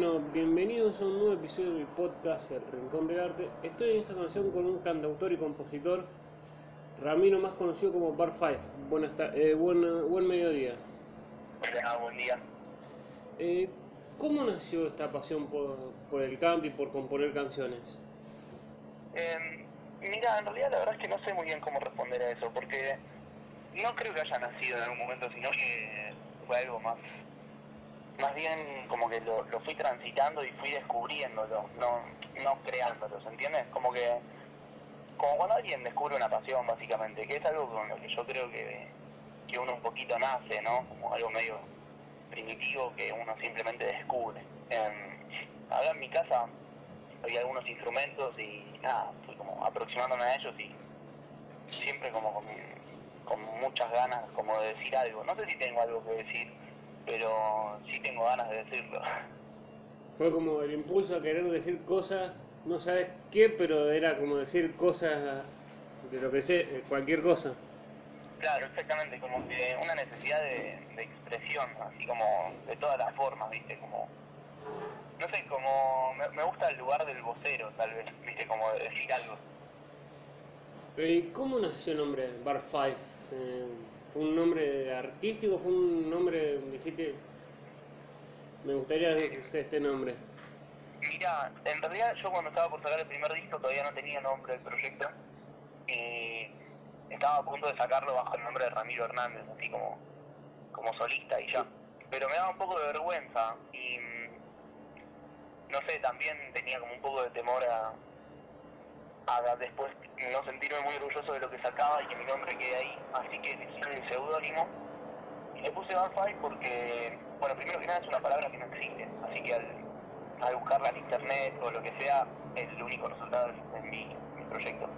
Bueno, bienvenidos a un nuevo episodio del podcast El Rincón del Arte. Estoy en esta canción con un cantautor y compositor, Ramiro, más conocido como Bar 5. Buenas eh, buen, buen mediodía. Hola, buen día. Eh, ¿Cómo nació esta pasión por, por el canto y por componer canciones? Eh, mira, en realidad la verdad es que no sé muy bien cómo responder a eso, porque no creo que haya nacido en algún momento, sino que fue algo más, más bien como que lo, lo fui transitando y fui descubriéndolo, no, no creándolo, ¿se entiende? Como que, como cuando alguien descubre una pasión, básicamente, que es algo con lo que yo creo que, que uno un poquito nace, ¿no? Como algo medio primitivo que uno simplemente descubre. Eh, acá en mi casa había algunos instrumentos y nada, fui como aproximándome a ellos y siempre como con muchas ganas como de decir algo. No sé si tengo algo que decir, pero sí tengo ganas de decirlo. Fue como el impulso a querer decir cosas, no sabes qué, pero era como decir cosas de lo que sé, cualquier cosa. Claro, exactamente, como que una necesidad de, de expresión, así como de todas las formas, ¿viste? Como, no sé, como me, me gusta el lugar del vocero, tal vez, ¿viste? Como de decir algo. ¿Y cómo nació el nombre Bar 5? Eh, ¿Fue un nombre artístico? ¿Fue un nombre, dijiste, me gustaría este nombre? Mira, en realidad yo cuando estaba por sacar el primer disco todavía no tenía nombre del proyecto y estaba a punto de sacarlo bajo el nombre de Ramiro Hernández, así como, como solista y ya. Pero me daba un poco de vergüenza y mm, no sé, también tenía como un poco de temor a, después no sentirme muy orgulloso de lo que sacaba y que mi nombre quede ahí, así que le hice un seudónimo le puse Five porque, bueno, primero que nada es una palabra que no existe, así que al, buscarla en internet o lo que sea, el único resultado es en mi, proyecto.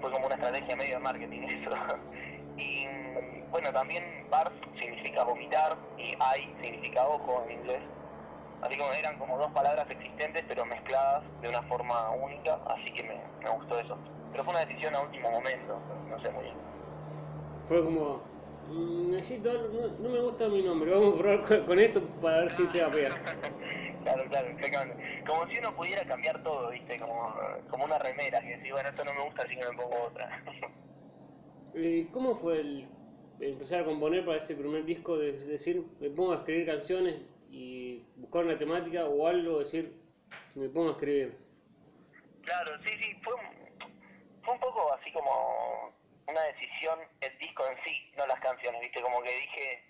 Fue como una estrategia medio de marketing eso. y bueno, también barf significa vomitar y I significa ojo en inglés. Así como eran como dos palabras existentes pero mezcladas de una forma única, así que me, me gustó eso. Pero fue una decisión a último momento, no, sé muy bien. Fue como, "Mm, necesito algo, no, no me gusta mi nombre, vamos a probar con- esto para ver si te va a pegar. Claro, claro, exactamente. Como si uno pudiera cambiar todo, ¿viste? Como, como una remera, que decís, bueno, esto no me gusta, así que me pongo otra. ¿Y cómo fue el empezar a componer para ese primer disco? De decir, me pongo a escribir canciones y buscar una temática o algo, decir, me pongo a escribir. claro, sí, sí, fue un, fue un poco así como una decisión el disco en sí, no las canciones, ¿viste? Como que dije,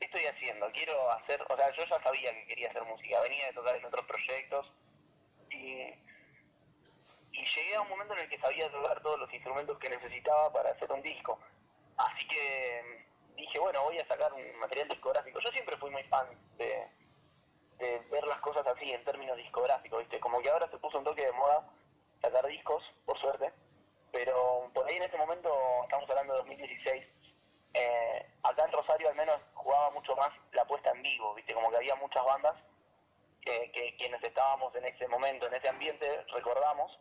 ¿qué estoy haciendo? Quiero hacer, o sea, yo ya sabía que quería hacer música, venía de tocar en otros proyectos y, y llegué a un momento en el que sabía tocar todos los instrumentos que necesitaba para hacer un disco. Así que voy a sacar un material discográfico. Yo siempre fui muy fan de, ver las cosas así en términos discográficos, ¿viste? Como que ahora se puso un toque de moda sacar discos, por suerte, pero por ahí en ese momento, estamos hablando de 2016, eh, acá en Rosario al menos jugaba mucho más la puesta en vivo, ¿viste? Como que había muchas bandas que, que quienes estábamos en ese momento, en ese ambiente, recordamos,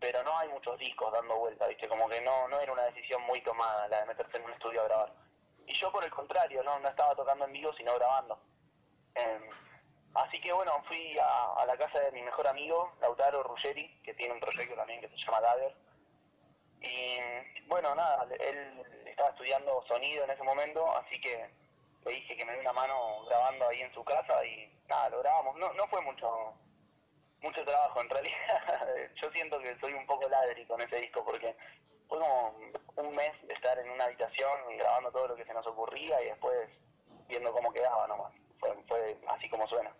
pero no hay muchos discos dando vuelta, ¿viste? Como que no, no era una decisión muy tomada la de meterse en un estudio a grabar. Y yo por el contrario, no, no estaba tocando en vivo, sino grabando. Eh, así que bueno, fui a, a la casa de mi mejor amigo, Lautaro Ruggeri, que tiene un proyecto también que se llama Dagger. Y bueno, nada, él estaba estudiando sonido en ese momento, así que le dije que me dé una mano grabando ahí en su casa y nada, lo grabamos. No, no fue mucho mucho trabajo en realidad. Yo siento que soy un poco ladri con ese disco porque fue como un mes de estar en una habitación grabando todo lo que se nos ocurría y después viendo cómo quedaba nomás. Fue, fue así como suena.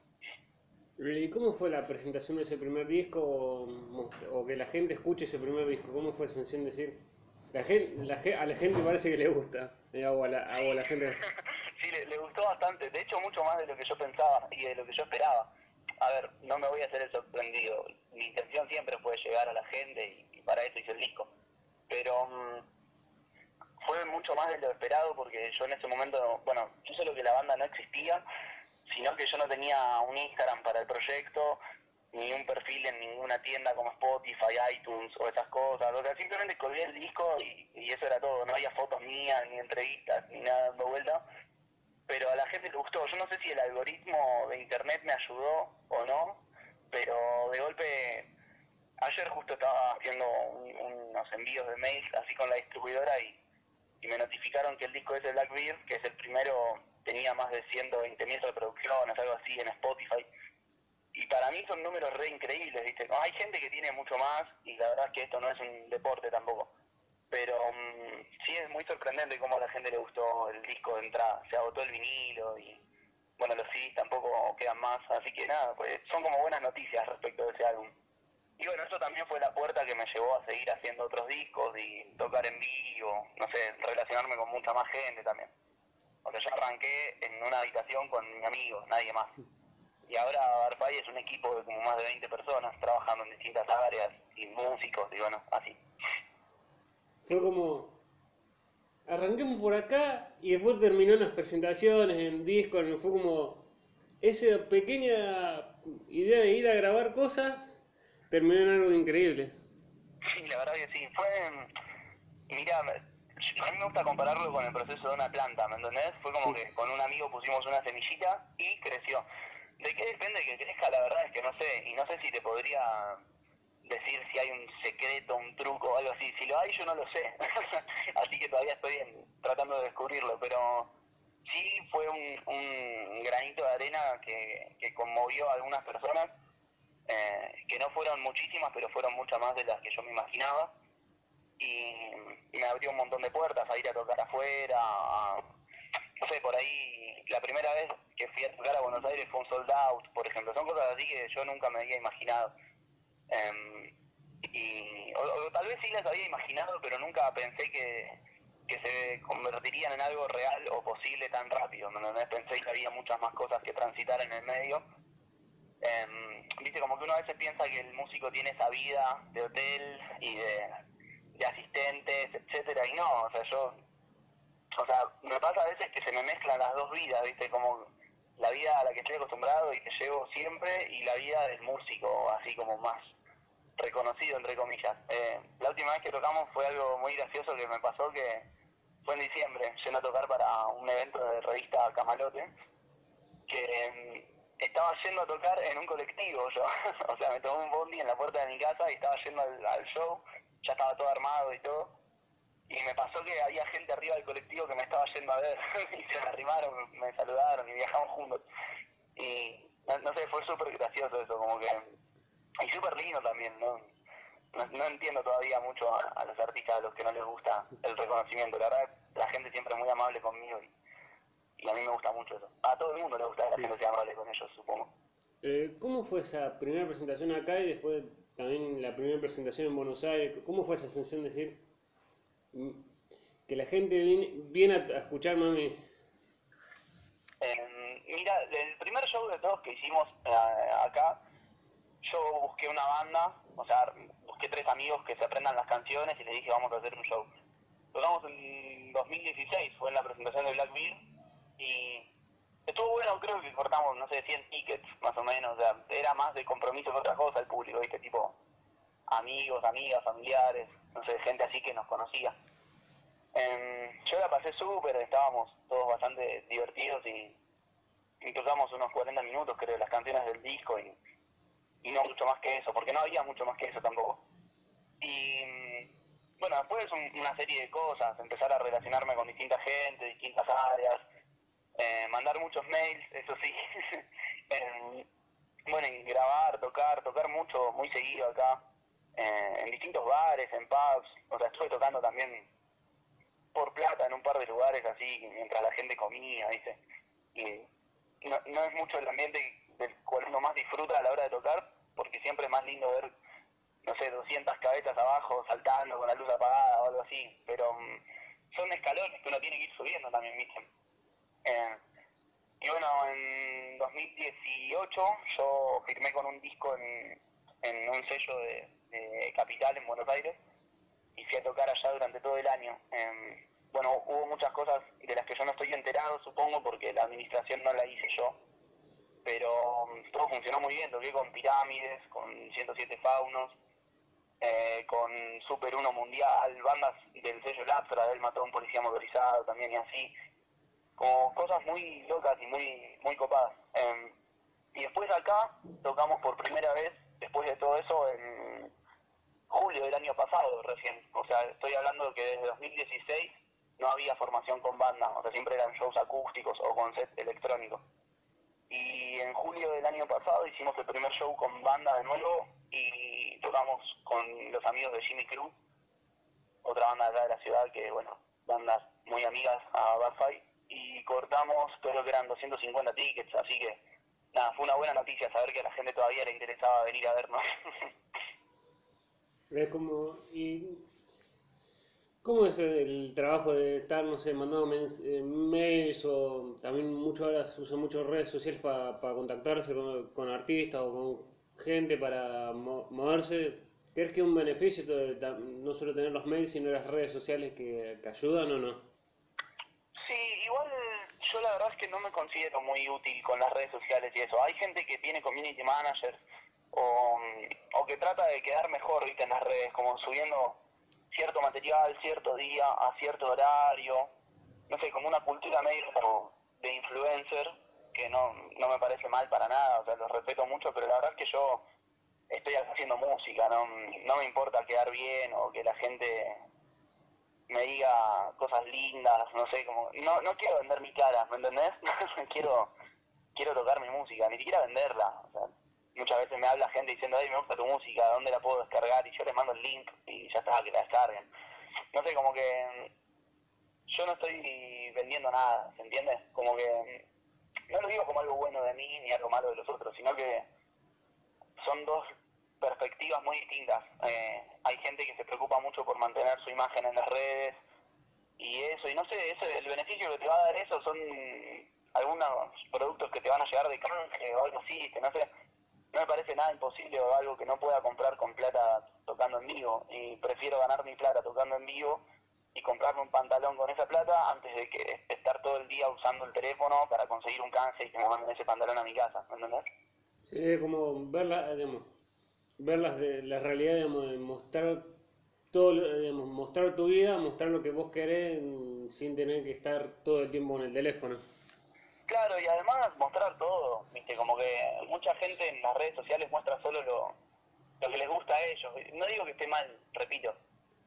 ¿Y cómo fue la presentación de ese primer disco o, que la gente escuche ese primer disco? ¿Cómo fue esa sensación de decir, la gente, la, ge- a la gente parece que le gusta? eh, O a la, a la gente... sí, le, le gustó bastante. De hecho, mucho más de lo que yo pensaba y de lo que yo esperaba. A ver, no me voy a hacer el sorprendido. Mi intención siempre fue llegar a la gente y, y para eso hice el disco. Pero mm, fue mucho más de lo esperado porque yo en ese momento, bueno, yo solo que la banda no existía, sino que yo no tenía un Instagram para el proyecto, ni un perfil en ninguna tienda como Spotify, iTunes o esas cosas. O sea, simplemente colgué el disco y, y eso era todo. No había fotos mías, ni entrevistas, ni nada dando vuelta. pero a la gente le gustó. Yo no sé si el algoritmo de internet me ayudó o no, pero de golpe, ayer justo estaba haciendo unos envíos de mails así con la distribuidora y, me notificaron que el disco ese Blackbeard, que es el primero, tenía más de 120.000 reproducciones, algo así en Spotify. Y para mí son números re increíbles, ¿viste? Hay gente que tiene mucho más y la verdad es que esto no es un deporte tampoco pero um, sí es muy sorprendente cómo a la gente le gustó el disco de entrada. Se agotó el vinilo y bueno, los CDs tampoco quedan más, así que nada, pues son como buenas noticias respecto de ese álbum. Y bueno, eso también fue la puerta que me llevó a seguir haciendo otros discos y tocar en vivo, no sé, relacionarme con mucha más gente también. Porque yo arranqué en una habitación con mis amigos, nadie más. Y ahora Arpay es un equipo de como más de 20 personas trabajando en distintas áreas y músicos y bueno, así fue como, arranquemos por acá y después terminó en las presentaciones, en discos, fue como esa pequeña idea de ir a grabar cosas, terminó en algo increíble. Sí, la verdad que sí, fue, mira, a mí me gusta compararlo con el proceso de una planta, ¿me entendés? Fue como que con un amigo pusimos una semillita y creció. ¿De qué depende que crezca? La verdad es que no sé, y no sé si te podría decir si hay un secreto, un truco o algo así. Si lo hay, yo no lo sé. así que todavía estoy tratando de descubrirlo, pero sí fue un, granito de arena que, conmovió a algunas personas, eh, que no fueron muchísimas, pero fueron muchas más de las que yo me imaginaba. Y, me abrió un montón de puertas a ir a tocar afuera, no sé, por ahí la primera vez que fui a tocar a Buenos Aires fue un sold out, por ejemplo. Son cosas así que yo nunca me había imaginado. Em, y, o, tal vez sí las había imaginado, pero nunca pensé que, que se convertirían en algo real o posible tan rápido. ¿no? Pensé que había muchas más cosas que transitar en el medio. Eh, Viste, como que uno a veces piensa que el músico tiene esa vida de hotel y de, asistentes, etcétera, y no, o sea, yo, o sea, me pasa a veces que se me mezclan las dos vidas, viste, como la vida a la que estoy acostumbrado y que llevo siempre y la vida del músico, así como más reconocido, entre comillas. Eh, la última vez que tocamos fue algo muy gracioso que me pasó, que fue en diciembre, yendo a tocar para un evento de revista Camalote, que mm, estaba yendo a tocar en un colectivo yo, o sea, me tomé un bondi en la puerta de mi casa y estaba yendo al, show, ya estaba todo armado y todo, y me pasó que había gente arriba del colectivo que me estaba yendo a ver, y se me arrimaron, me saludaron y viajamos juntos. Y no sé, fue súper gracioso eso, como que y súper lindo también, ¿no? ¿no? entiendo todavía mucho a, los artistas a los que no les gusta el reconocimiento. La verdad, la gente siempre es muy amable conmigo y, a mí me gusta mucho eso. A todo el mundo le gusta que la gente sea amable con ellos, supongo. Eh, ¿Cómo fue esa primera presentación acá y después también la primera presentación en Buenos Aires? ¿Cómo fue esa sensación de decir mm, que la gente viene, a, escuchar mami? Eh, mira, el primer show de todos que hicimos eh, acá yo busqué una banda, o sea, busqué tres amigos que se aprendan las canciones y les dije vamos a hacer un show. Tocamos en 2016, fue en la presentación de Blackbeard y estuvo bueno, creo que cortamos, no sé, 100 tickets más o menos, o sea, era más de compromiso que otra cosa el público, ¿viste? Tipo amigos, amigas, familiares, no sé, gente así que nos conocía. Em, yo la pasé súper, estábamos todos bastante divertidos y, y tocamos unos 40 minutos, creo, las canciones del disco y no mucho más que eso, porque no había mucho más que eso tampoco. Y bueno, después una serie de cosas, empezar a relacionarme con distinta gente, distintas áreas, eh, mandar muchos mails, eso sí, bueno, y grabar, tocar, tocar mucho, muy seguido acá, eh, en distintos bares, en pubs, o sea, estuve tocando también por plata en un par de lugares así, mientras la gente comía, ¿viste? Y no, no es mucho el ambiente del cual uno más disfruta a la hora de tocar, porque siempre es más lindo ver, no sé, 200 cabezas abajo saltando con la luz apagada o algo así, pero mm, son escalones que uno tiene que ir subiendo también, ¿viste? Eh, y bueno, en 2018 yo firmé con un disco en, en un sello de, Capital en Buenos Aires y fui a tocar allá durante todo el año. Eh, bueno, hubo muchas cosas de las que yo no estoy enterado, supongo, porque la administración no la hice yo pero mm, todo funcionó muy bien, toqué con Pirámides, con 107 Faunos, eh, con Super 1 Mundial, bandas del sello Lapsra, él mató a un policía motorizado también y así, como cosas muy locas y muy, muy copadas. Em, y después acá tocamos por primera vez, después de todo eso, en julio del año pasado recién. O sea, estoy hablando que desde 2016 no había formación con banda, o sea, siempre eran shows acústicos o con set electrónico. Y en julio del año pasado hicimos el primer show con banda de nuevo y tocamos con los amigos de Jimmy Crew, otra banda acá de la ciudad que, bueno, bandas muy amigas a Barfy, y cortamos, creo que eran 250 tickets, así que nada, fue una buena noticia saber que a la gente todavía le interesaba venir a vernos. Es como, y ¿Cómo es el trabajo de estar, no sé, mandando eh, mails o también mucho ahora usan muchas redes sociales para contactarse con, con artistas o con gente para mo- moverse? ¿Crees que es un beneficio todo no solo tener los mails, sino las redes sociales que, que ayudan o no? Yo la verdad es que no me considero muy útil con las redes sociales y eso. Hay gente que tiene community managers o, o que trata de quedar mejor ¿viste? en las redes, como subiendo cierto material, cierto día, a cierto horario. No sé, como una cultura medio de influencer, que no, no me parece mal para nada, o sea, los respeto mucho, pero la verdad es que yo estoy haciendo música, no, no me importa quedar bien o que la gente me diga cosas lindas, no sé, como no no quiero vender mi cara, ¿me entendés? quiero quiero tocar mi música, ni siquiera venderla. O sea, muchas veces me habla gente diciendo, ay, me gusta tu música, ¿dónde la puedo descargar? Y yo les mando el link y ya está, que la descarguen. No sé, como que yo no estoy vendiendo nada, ¿se entiende? Como que no lo digo como algo bueno de mí ni algo malo de los otros, sino que son dos perspectivas muy distintas. Eh, hay gente que se preocupa mucho por mantener su imagen en las redes y eso, y no sé, eso, el beneficio que te va a dar eso son algunos productos que te van a llegar de canje o algo así, que no sé, no me parece nada imposible o algo que no pueda comprar con plata tocando en vivo, y prefiero ganar mi plata tocando en vivo y comprarme un pantalón con esa plata antes de que estar todo el día usando el teléfono para conseguir un canje y que me manden ese pantalón a mi casa, ¿me entendés? Sí, como verla, digamos, ver las de, la realidad, digamos, mostrar todo, digamos, mostrar tu vida, mostrar lo que vos querés mm, sin tener que estar todo el tiempo en el teléfono. Claro, y además mostrar todo, viste, como que mucha gente en las redes sociales muestra solo lo, lo que les gusta a ellos. No digo que esté mal, repito,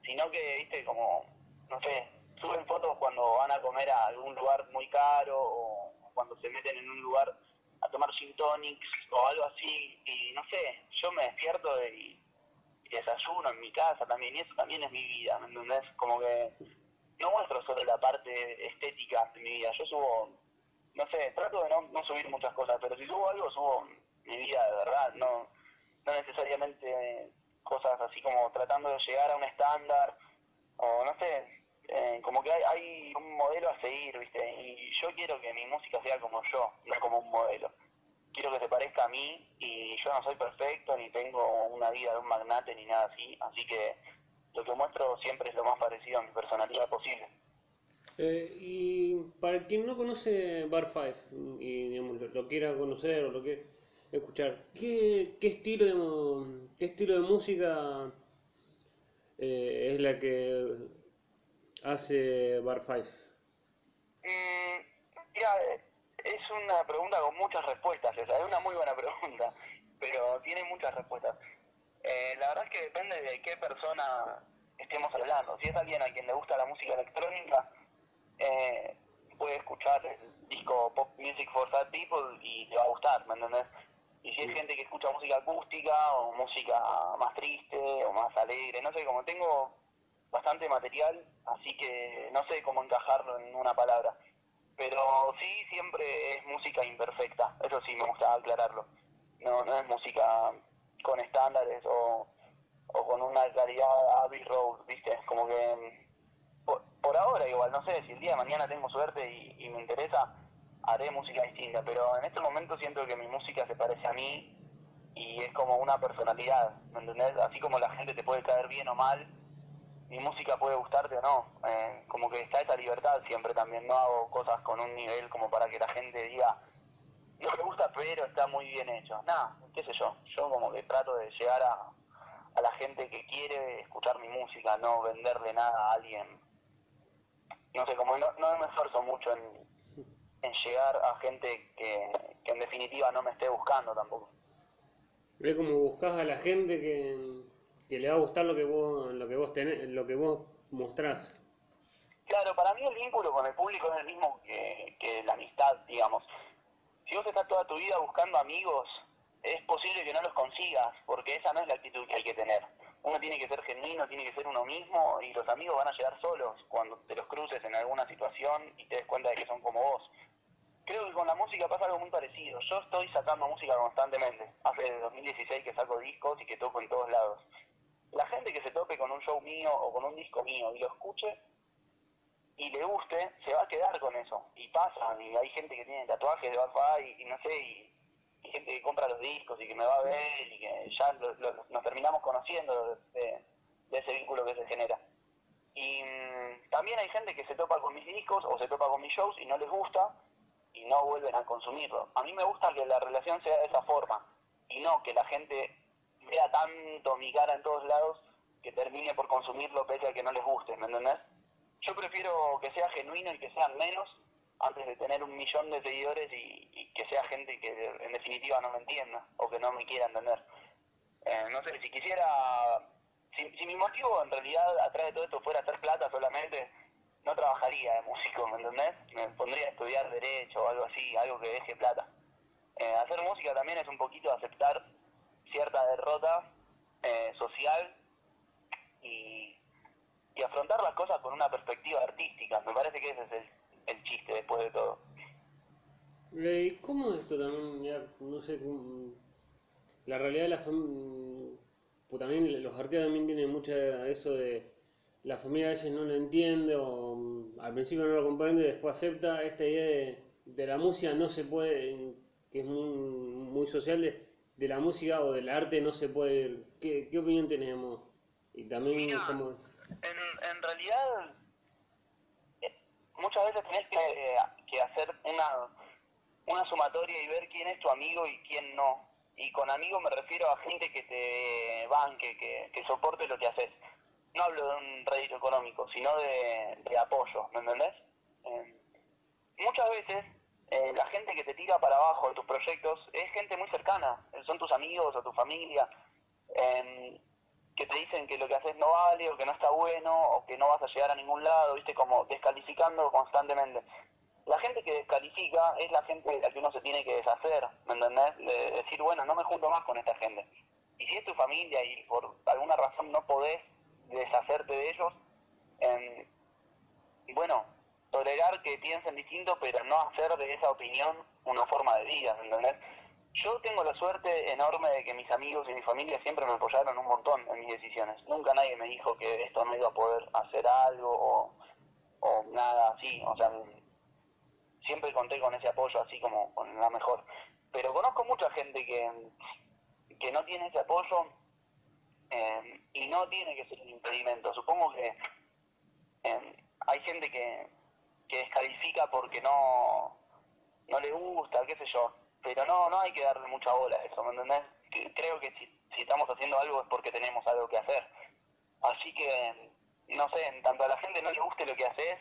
sino que, viste, como, no sé, suben fotos cuando van a comer a algún lugar muy caro o cuando se meten en un lugar a tomar gin o algo así, y no sé, yo me despierto y, y desayuno en mi casa también, y eso también es mi vida, ¿me entendés? Como que no muestro solo la parte estética de mi vida, yo subo, no sé, trato de no, no subir muchas cosas, pero si subo algo, subo mi vida de verdad, no, no necesariamente cosas así como tratando de llegar a un estándar, o no sé, eh, como que hay, un modelo a seguir, ¿viste? Y yo quiero que mi música sea como yo, no como un modelo. Quiero que se parezca a mí y yo no soy perfecto, ni tengo una vida de un magnate, ni nada así, así que lo que muestro siempre es lo más parecido a mi personalidad posible. Eh, y para quien no conoce Bar 5 y digamos, lo, quiera conocer o lo quiera escuchar, ¿qué, estilo, digamos, qué estilo de música eh, es la que hace Bar 5? Mira, eh, es una pregunta con muchas respuestas, esa es una muy buena pregunta, pero tiene muchas respuestas. Eh, la verdad es que depende de qué persona estemos hablando. Si es alguien a quien le gusta la música electrónica, eh, puede escuchar el disco Pop Music for Sad People y le va a gustar, ¿me entendés? Y si es gente que escucha música acústica o música más triste o más alegre, no sé, como tengo bastante material, así que no sé cómo encajarlo en una palabra. Pero sí, siempre es música imperfecta, eso sí me gusta aclararlo. No, no es música con estándares o, o con una calidad Abbey Road, ¿viste? Como que por, ahora igual, no sé, si el día de mañana tengo suerte y, y me interesa, haré música distinta, pero en este momento siento que mi música se parece a mí y es como una personalidad, ¿me entendés? Así como la gente te puede caer bien o mal, mi música puede gustarte o no, eh, como que está esa libertad siempre también, no hago cosas con un nivel como para que la gente diga, no me gusta pero está muy bien hecho, nada, qué sé yo, yo como que trato de llegar a, a la gente que quiere escuchar mi música, no venderle nada a alguien. No sé, como no, no me esfuerzo mucho en, en llegar a gente que, que en definitiva no me esté buscando tampoco. ¿Ves como buscas a la gente que, que le va a gustar lo que vos, lo que vos tenés, lo que vos mostrás? Claro, para mí el vínculo con el público es el mismo que, que la amistad, digamos. Si vos estás toda tu vida buscando amigos, es posible que no los consigas, porque esa no es la actitud que hay que tener. Uno tiene que ser genuino, tiene que ser uno mismo, y los amigos van a llegar solos cuando te los cruces en alguna situación y te des cuenta de que son como vos. Creo que con la música pasa algo muy parecido. Yo estoy sacando música constantemente. Hace 2016 que saco discos y que toco en todos lados. La gente que se tope con un show mío o con un disco mío y lo escuche y le guste, se va a quedar con eso. Y pasa, y hay gente que tiene tatuajes de Bad y, y no sé, y, gente que compra los discos y que me va a ver y que ya lo- nos terminamos conociendo de, de ese vínculo que se genera. Y mm, también hay gente que se topa con mis discos o se topa con mis shows y no les gusta y no vuelven a consumirlo. A mí me gusta que la relación sea de esa forma y no que la gente vea tanto mi cara en todos lados que termine por consumirlo pese a que no les guste, ¿me entendés? Yo prefiero que sea genuino y que sean menos antes de tener un millón de seguidores y, y que sea gente que en definitiva no me entienda o que no me quiera entender. Eh, no sé, si quisiera, si, si mi motivo en realidad atrás de todo esto fuera hacer plata solamente, no trabajaría de músico, ¿me entendés? Me pondría a estudiar derecho o algo así, algo que deje plata. Eh, hacer música también es un poquito aceptar cierta derrota eh, social y, y afrontar las cosas con una perspectiva artística. Me parece que ese es el, el chiste después de todo. Eh, ¿Y cómo es esto también? Ya, no sé, la realidad de la familia, pues también los artistas también tienen mucho eso de la familia a veces no lo entiende o mm, al principio no lo comprende y después acepta esta idea de, de la música no se puede, que es muy, muy social, de, de la música o del arte no se puede. ¿Qué, qué opinión tenemos? Y también Mira. En, en realidad, eh, muchas veces tenés que, eh, que hacer una, una sumatoria y ver quién es tu amigo y quién no. Y con amigo me refiero a gente que te banque, que, que soporte lo que haces. No hablo de un rédito económico, sino de, de apoyo, ¿me entendés? Eh, muchas veces eh, la gente que te tira para abajo en tus proyectos es gente muy cercana, eh, son tus amigos o tu familia, eh, que te dicen que lo que haces no vale o que no está bueno o que no vas a llegar a ningún lado, viste, como descalificando constantemente. La gente que descalifica es la gente de la que uno se tiene que deshacer, ¿me entendés? De decir, bueno, no me junto más con esta gente. Y si es tu familia y por alguna razón no podés deshacerte de ellos, eh, bueno, tolerar que piensen distinto, pero no hacer de esa opinión una forma de vida, ¿me ¿entendés? Yo tengo la suerte enorme de que mis amigos y mi familia siempre me apoyaron un montón en mis decisiones. Nunca nadie me dijo que esto no iba a poder hacer algo o, o nada así. O sea, siempre conté con ese apoyo así como con la mejor. Pero conozco mucha gente que, que no tiene ese apoyo eh, y no tiene que ser un impedimento. Supongo que eh, hay gente que, que descalifica porque no, no le gusta, qué sé yo. Pero no, no hay que darle mucha bola a eso, ¿me entendés? Creo que si, si estamos haciendo algo es porque tenemos algo que hacer. Así que, no sé, en tanto a la gente no le guste lo que haces,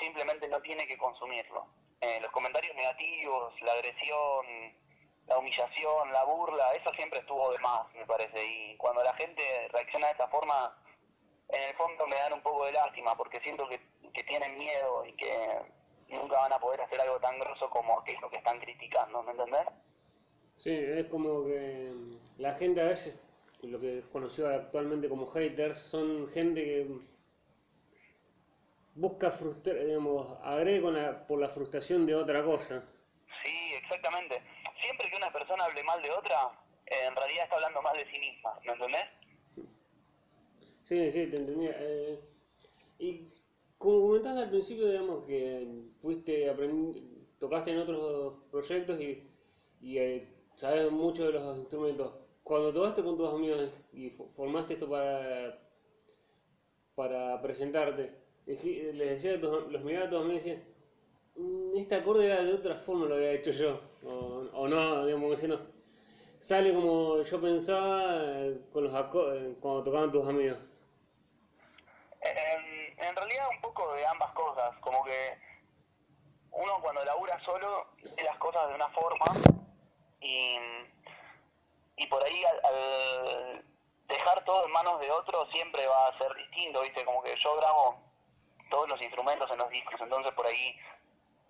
simplemente no tiene que consumirlo. Eh, los comentarios negativos, la agresión, la humillación, la burla, eso siempre estuvo de más, me parece. Y cuando la gente reacciona de esa forma, en el fondo me dan un poco de lástima, porque siento que, que tienen miedo y que nunca van a poder hacer algo tan grosso como aquello que están criticando, ¿me entendés? Sí, es como que la gente a veces, lo que es conocido actualmente como haters, son gente que busca frustrar, digamos, agrede con la- por la frustración de otra cosa. Sí, exactamente. Siempre que una persona hable mal de otra, eh, en realidad está hablando mal de sí misma, ¿me entendés? Sí, sí, te entendía. Eh, y como comentabas al principio, digamos que fuiste tocaste en otros proyectos y, y eh, sabes mucho de los instrumentos. Cuando tocaste con tus amigos y fo- formaste esto para, para presentarte, les decía a tus, los miraba a tus amigos y decían, "Mm, este acorde era de otra forma lo había hecho yo, o, no, digamos, diciendo, sale como yo pensaba eh, con los eh, cuando tocaban tus amigos. En, realidad un poco de ambas cosas, como que uno cuando labura solo ve las cosas de una forma y, y por ahí al, al dejar todo en manos de otro siempre va a ser distinto, ¿viste? Como que yo grabo todos los instrumentos en los discos, entonces por ahí,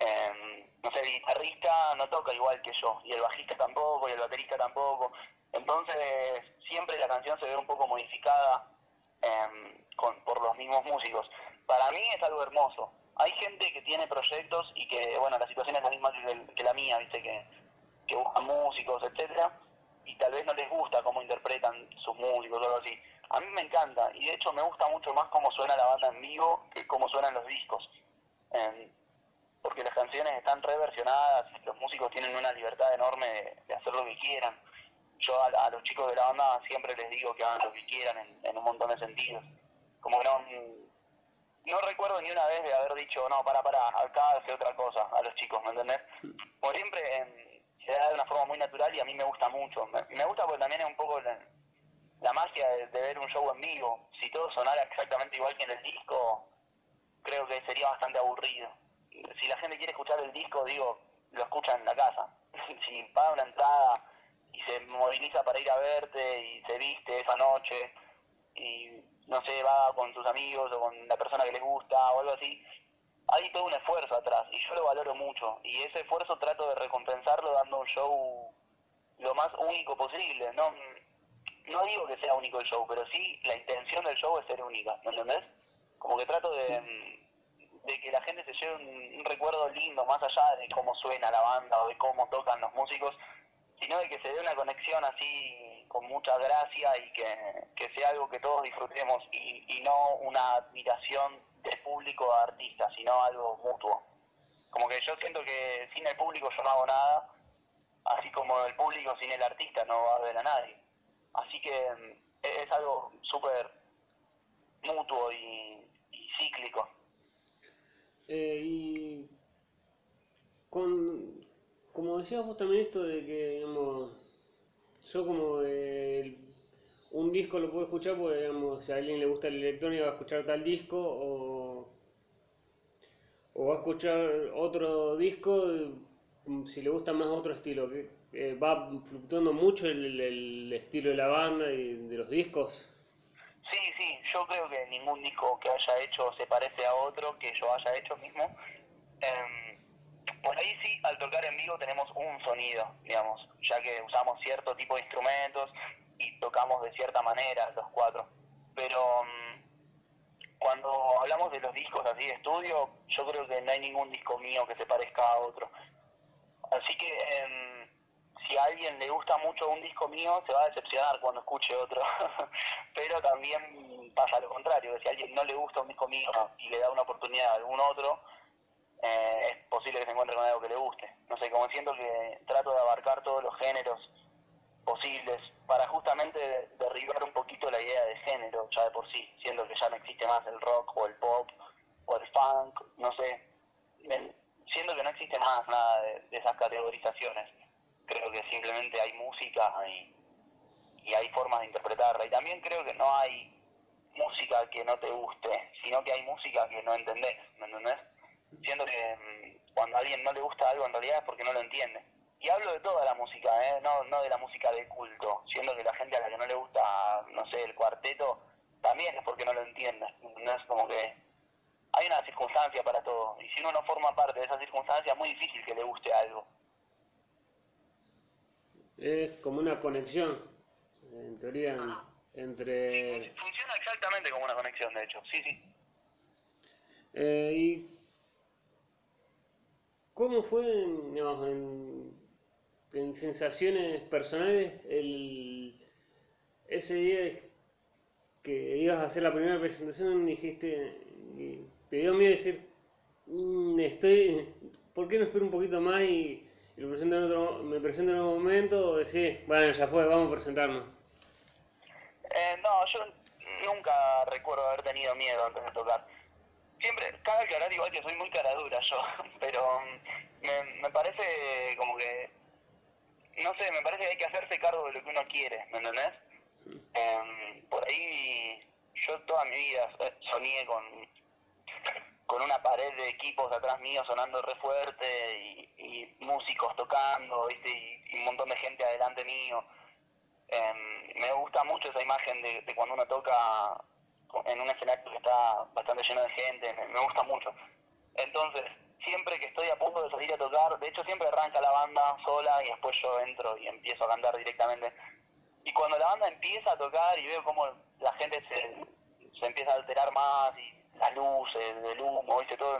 eh, no sé, el guitarrista no toca igual que yo, y el bajista tampoco, y el baterista tampoco, entonces siempre la canción se ve un poco modificada eh, con, por los mismos músicos. Para mí es algo hermoso. Hay gente que tiene proyectos y que, bueno, la situación es la misma que, la mía, ¿viste? Que, buscan músicos, etcétera, y tal vez no les gusta cómo interpretan sus músicos o algo así. A mí me encanta, y de hecho me gusta mucho más cómo suena la banda en vivo que cómo suenan los discos. Eh, porque las canciones están reversionadas, los músicos tienen una libertad enorme de, de hacer lo que quieran. Yo a, a, los chicos de la banda siempre les digo que hagan lo que quieran en, en un montón de sentidos. Como que no, no recuerdo ni una vez de haber dicho, no, para, para, acá hace otra cosa a los chicos, ¿me entendés? Como siempre eh, se da de una forma muy natural y a mí me gusta mucho. Me, me gusta porque también es un poco la, la magia de, de, ver un show en vivo. Si todo sonara exactamente igual que en el disco, creo que sería bastante aburrido. Si la gente quiere escuchar el disco, digo, lo escucha en la casa. si paga una entrada y se moviliza para ir a verte y se viste esa noche y no sé, va con sus amigos o con la persona que les gusta o algo así, hay todo un esfuerzo atrás y yo lo valoro mucho y ese esfuerzo trato de recompensarlo dando un show lo más único posible. No, no digo que sea único el show, pero sí la intención del show es ser única, ¿me entendés? Como que trato de, de que la gente se lleve un, un, recuerdo lindo, más allá de cómo suena la banda o de cómo tocan los músicos, sino de que se dé una conexión así con mucha gracia y que, que sea algo que todos disfrutemos y, no una admiración del público a artistas, sino algo mutuo. Como que yo siento que sin el público yo no hago nada, así como el público sin el artista no va a ver a nadie. Así que es algo súper mutuo y, y cíclico. Eh, y con, como decías vos también esto de que, digamos, yo como el, un disco lo puedo escuchar porque, digamos, si a alguien le gusta el electrónica va a escuchar tal disco o, o va a escuchar otro disco si le gusta más otro estilo. Que, eh, va fluctuando mucho el, el, estilo de la banda y de los discos. Sí, sí, yo creo que ningún disco que haya hecho se parece a otro que yo haya hecho mismo. Eh, por ahí sí, al tocar en vivo tenemos un sonido, digamos, ya que usamos cierto tipo de instrumentos y tocamos de cierta manera los cuatro. Pero um, cuando hablamos de los discos así de estudio, yo creo que no hay ningún disco mío que se parezca a otro. Así que eh, si a alguien le gusta mucho un disco mío, se va a decepcionar cuando escuche otro. Pero también pasa lo contrario, que si a alguien no le gusta un disco mío y le da una oportunidad a algún otro, eh, que se encuentre con algo que le guste. No sé, como siento que trato de abarcar todos los géneros posibles para justamente derribar un poquito la idea de género ya de por sí, siendo que ya no existe más el rock o el pop o el funk, no sé, siendo que no existe más nada de, esas categorizaciones. Creo que simplemente hay música y, y hay formas de interpretarla. Y también creo que no hay música que no te guste, sino que hay música que no entendés, ¿me entendés? siendo que mmm, cuando a alguien no le gusta algo en realidad es porque no lo entiende. Y hablo de toda la música, ¿eh? no, no de la música de culto, siendo que la gente a la que no le gusta, no sé, el cuarteto, también es porque no lo entiende. No es como que hay una circunstancia para todo, y si uno no forma parte de esa circunstancia es muy difícil que le guste algo. Es como una conexión, en teoría, entre... Funciona exactamente como una conexión, de hecho, sí, sí. Eh, y ¿Cómo fue, en, sensaciones personales el, ese día que ibas a hacer la primera presentación dijiste, te dio miedo decir, mmm, estoy, ¿por qué no espero un poquito más y, y lo presento en otro, me presento en otro momento? O decir, bueno, ya fue, vamos a presentarnos. Eh, no, yo nunca recuerdo haber tenido miedo antes de tocar siempre, cabe aclarar igual que soy muy caradura yo, pero me, me parece como que, no sé, me parece que hay que hacerse cargo de lo que uno quiere, ¿me entendés? Um, por ahí yo toda mi vida soñé con, con una pared de equipos atrás mío sonando re fuerte y, músicos tocando, ¿viste? Y, un montón de gente adelante mío. Em, me gusta mucho esa imagen de, cuando uno toca en un escenario que está bastante lleno de gente, me, gusta mucho. Entonces, siempre que estoy a punto de salir a tocar, de hecho siempre arranca la banda sola y después yo entro y empiezo a cantar directamente. Y cuando la banda empieza a tocar y veo como la gente se, se empieza a alterar más y las luces, el humo, ¿viste? todo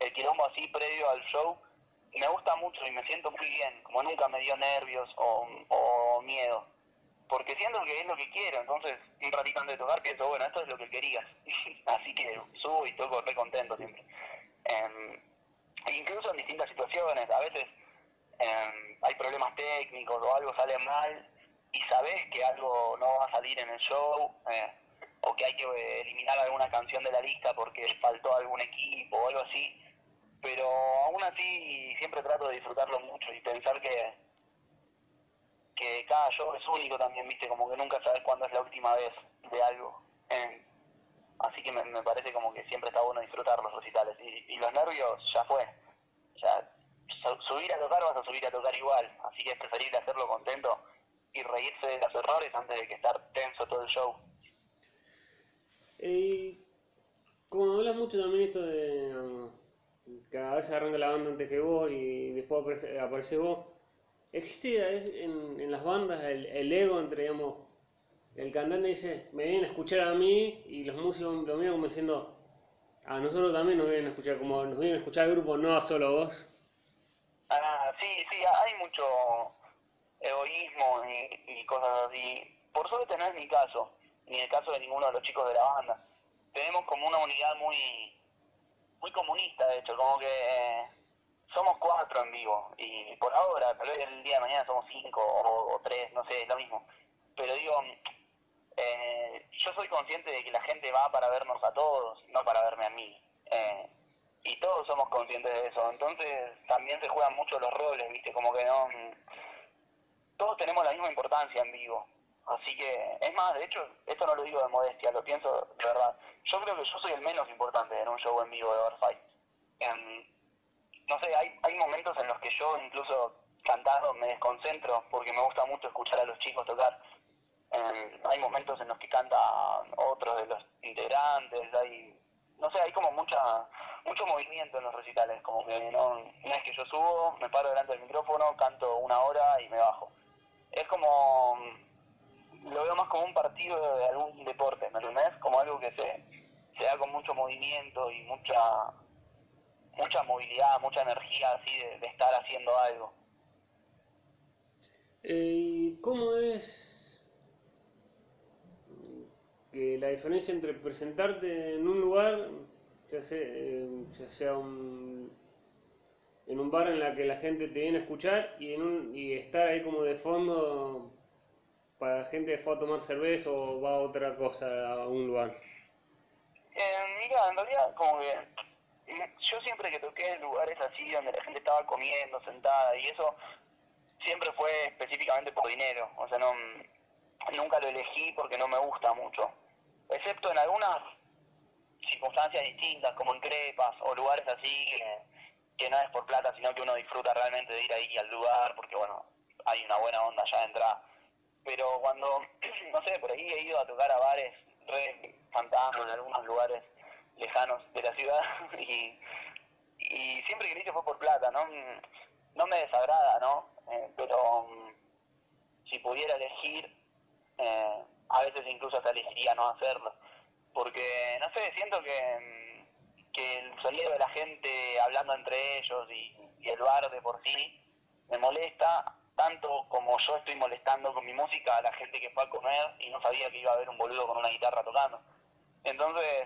el quilombo así previo al show, me gusta mucho y me siento muy bien, como nunca me dio nervios o, miedo, porque siento que es lo que quiero, entonces un ratito antes de tocar pienso, bueno, esto es lo que quería, así que subo y toco re contento siempre. Em, incluso en distintas situaciones, a veces em, hay problemas técnicos o algo sale mal y sabes que algo no va a salir en el show. Eh, o que hay que eh, eliminar alguna canción de la lista porque faltó algún equipo o algo así, pero aún así siempre trato de disfrutarlo mucho y pensar que, que cada show es único también, viste, como que nunca sabes cuándo es la última vez de algo. así que me, parece como que siempre está bueno disfrutar los recitales y, los nervios ya fue. Ya, subir a tocar vas a subir a tocar igual, así que es preferible hacerlo contento y reírse de los errores antes de que estar tenso todo el show. Y como hablas mucho también esto de que a veces arranca la banda antes que vos y después aparece, vos, ¿existe en, en las bandas el, el, ego entre, digamos, el cantante dice, me vienen a escuchar a mí y los músicos lo miran como diciendo, a nosotros también nos vienen a escuchar, como nos vienen a escuchar al grupo, no a solo vos? Ah, sí, sí, hay mucho egoísmo y, y cosas así. Por suerte no es mi caso ni el caso de ninguno de los chicos de la banda. Tenemos como una unidad muy muy comunista, de hecho, como que eh, somos cuatro en vivo y por ahora, tal vez el día de mañana somos cinco o, tres, no sé, es lo mismo. Pero digo, eh, yo soy consciente de que la gente va para vernos a todos, no para verme a mí. Eh, y todos somos conscientes de eso. Entonces también se juegan mucho los roles, ¿viste? Como que no... Todos tenemos la misma importancia en vivo. Así que, es más, de hecho, esto no lo digo de modestia, lo pienso de verdad. Yo creo que yo soy el menos importante en un show en vivo de Overfight. Em, no sé, hay, hay momentos en los que yo incluso cantando me desconcentro porque me gusta mucho escuchar a los chicos tocar. Em, hay momentos en los que cantan otros de los integrantes, hay, no sé, hay como mucha mucho movimiento en los recitales, como que no, no es que yo subo, me paro delante del micrófono, canto una hora y me bajo. Es como lo veo más como un partido de algún deporte, ¿me entendés? Como algo que se, se da con mucho movimiento y mucha mucha movilidad, mucha energía así de, estar haciendo algo. Eh, ¿Y cómo es que la diferencia entre presentarte en un lugar, ya sea, eh, ya sea un, en un bar en la que la gente te viene a escuchar y, en un, y estar ahí como de fondo para gente que fue a tomar cerveza o va a otra cosa, a un lugar? Eh, mira, en realidad como que yo siempre que toqué en lugares así donde la gente estaba comiendo, sentada y eso, siempre fue específicamente por dinero. O sea, no, nunca lo elegí porque no me gusta mucho. Excepto en algunas circunstancias distintas, como en crepas o lugares así que, que no es por plata, sino que uno disfruta realmente de ir ahí al lugar porque, bueno, hay una buena onda ya de entrada pero cuando, no sé, por ahí he ido a tocar a bares re fantasmas en algunos lugares lejanos de la ciudad y, y siempre que lo hice fue por plata, ¿no? No me desagrada, ¿no? Eh, pero mm, si pudiera elegir, eh, a veces incluso hasta elegiría no hacerlo. Porque, no sé, siento que, mm, que el sonido de la gente hablando entre ellos y, y el bar de por sí me molesta tanto como yo estoy molestando con mi música a la gente que fue a comer y no sabía que iba a haber un boludo con una guitarra tocando. Entonces,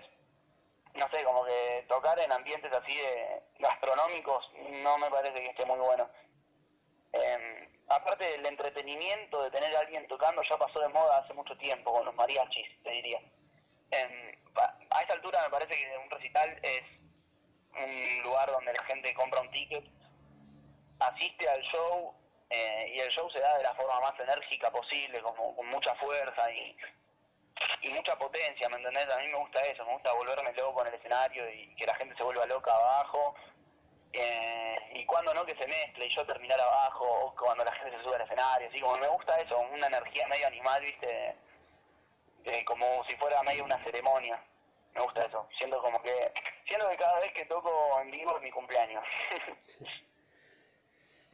no sé, como que tocar en ambientes así de gastronómicos no me parece que esté muy bueno. Eh, aparte del entretenimiento de tener a alguien tocando ya pasó de moda hace mucho tiempo con los mariachis, te diría. Eh, a esta altura me parece que un recital es un lugar donde la gente compra un ticket, asiste al show eh, y el show se da de la forma más enérgica posible, como con mucha fuerza y, y mucha potencia, ¿me entendés? A mí me gusta eso, me gusta volverme loco en el escenario y que la gente se vuelva loca abajo. Eh, y cuando no, que se mezcle y yo terminar abajo, o cuando la gente se sube al escenario, así como me gusta eso, una energía medio animal, ¿viste? Eh, como si fuera medio una ceremonia. Me gusta eso. Siento como que, siento que cada vez que toco en vivo es mi cumpleaños.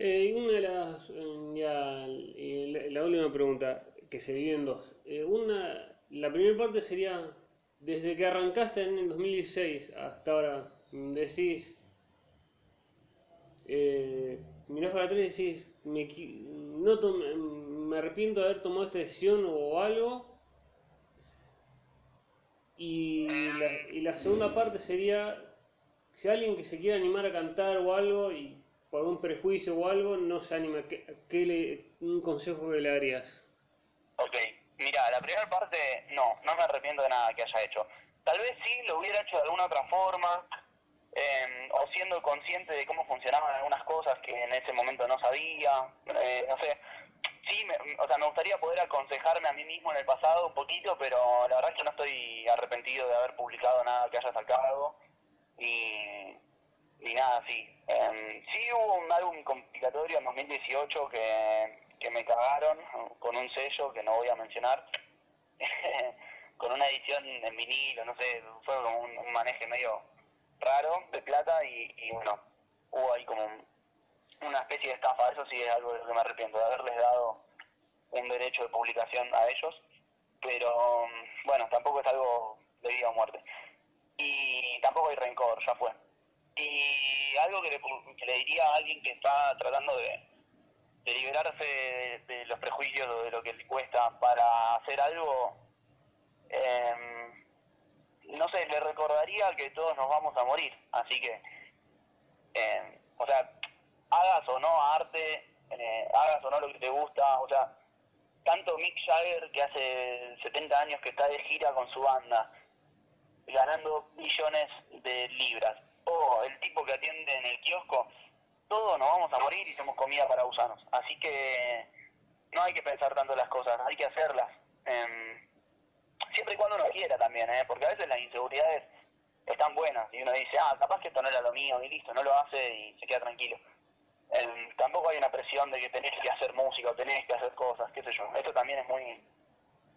Eh, una de las, eh, ya, la, última pregunta, que se en dos. Una, la primera parte sería, desde que arrancaste en el 2016 hasta ahora, decís, eh, mirás para atrás y decís, me, no me arrepiento de haber tomado esta decisión o algo. Y la, y la segunda parte sería, si alguien que se quiera animar a cantar o algo y por un prejuicio o algo no se anima, ¿qué, qué le, un consejo que le darías? Ok, mira, la primera parte no, no me arrepiento de nada que haya hecho. Tal vez sí lo hubiera hecho de alguna otra forma, eh, o siendo consciente de cómo funcionaban algunas cosas que en ese momento no sabía, eh, no sé. Sí, me, o sea, me gustaría poder aconsejarme a mí mismo en el pasado un poquito, pero la verdad es que no estoy arrepentido de haber publicado nada que haya sacado, ni, ni nada así. Eh, sí hubo un álbum compilatorio en 2018 que, que me cagaron con un sello que no voy a mencionar, con una edición en vinilo, no sé, fue como un, maneje medio raro de plata y, bueno, hubo ahí como un- una especie de estafa, eso sí es algo de lo que me arrepiento, de haberles dado un derecho de publicación a ellos, pero mm, bueno, tampoco es algo de vida o muerte y tampoco hay rencor, ya fue. Y algo que le, que le diría a alguien que está tratando de, de liberarse de, los prejuicios de lo que le cuesta para hacer algo, em, no sé, le recordaría que todos nos vamos a morir, así que, em, o sea, hagas o no arte, eh, hagas o no lo que te gusta, o sea, tanto Mick Jagger que hace 70 años que está de gira con su banda, ganando millones de libras. O el tipo que atiende en el kiosco, todos nos vamos a morir y somos comida para gusanos. Así que no hay que pensar tanto las cosas, hay que hacerlas. Em, siempre y cuando uno quiera también, ¿eh? porque a veces las inseguridades están buenas y uno dice, ah, capaz que esto no era lo mío y listo, no lo hace y se queda tranquilo. Em, tampoco hay una presión de que tenés que hacer música o tenés que hacer cosas, qué sé yo. Esto también es muy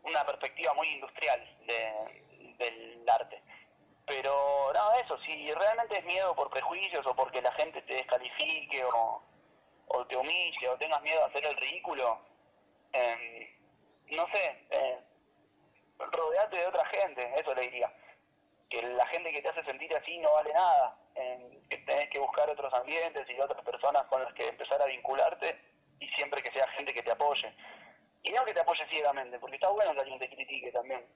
una perspectiva muy industrial de- del arte. Pero nada, eso, si realmente es miedo por prejuicios o porque la gente te descalifique o, te humille o tengas miedo a hacer el ridículo, em, no sé, eh, rodeate de otra gente, eso le diría. Que la gente que te hace sentir así no vale nada, em, que tenés que buscar otros ambientes y otras personas con las que empezar a vincularte y siempre que sea gente que te apoye. Y no que te apoye ciegamente, porque está bueno que alguien te critique también.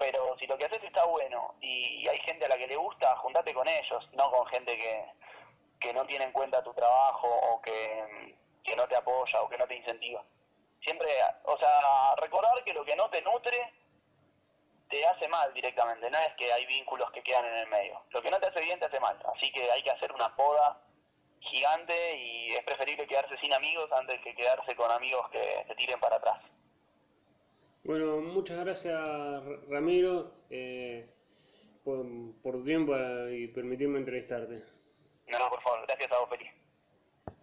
Pero si lo que haces está bueno y hay gente a la que le gusta, juntate con ellos, no con gente que, que no tiene en cuenta tu trabajo o que, que no te apoya o que no te incentiva. Siempre, o sea, recordar que lo que no te nutre te hace mal directamente, no es que hay vínculos que quedan en el medio. Lo que no te hace bien te hace mal, así que hay que hacer una poda gigante y es preferible quedarse sin amigos antes que quedarse con amigos que te tiren para atrás. Bueno, muchas gracias Ramiro eh, por, por, tu tiempo eh, y permitirme entrevistarte. No, no, por favor, gracias a vos, Felipe.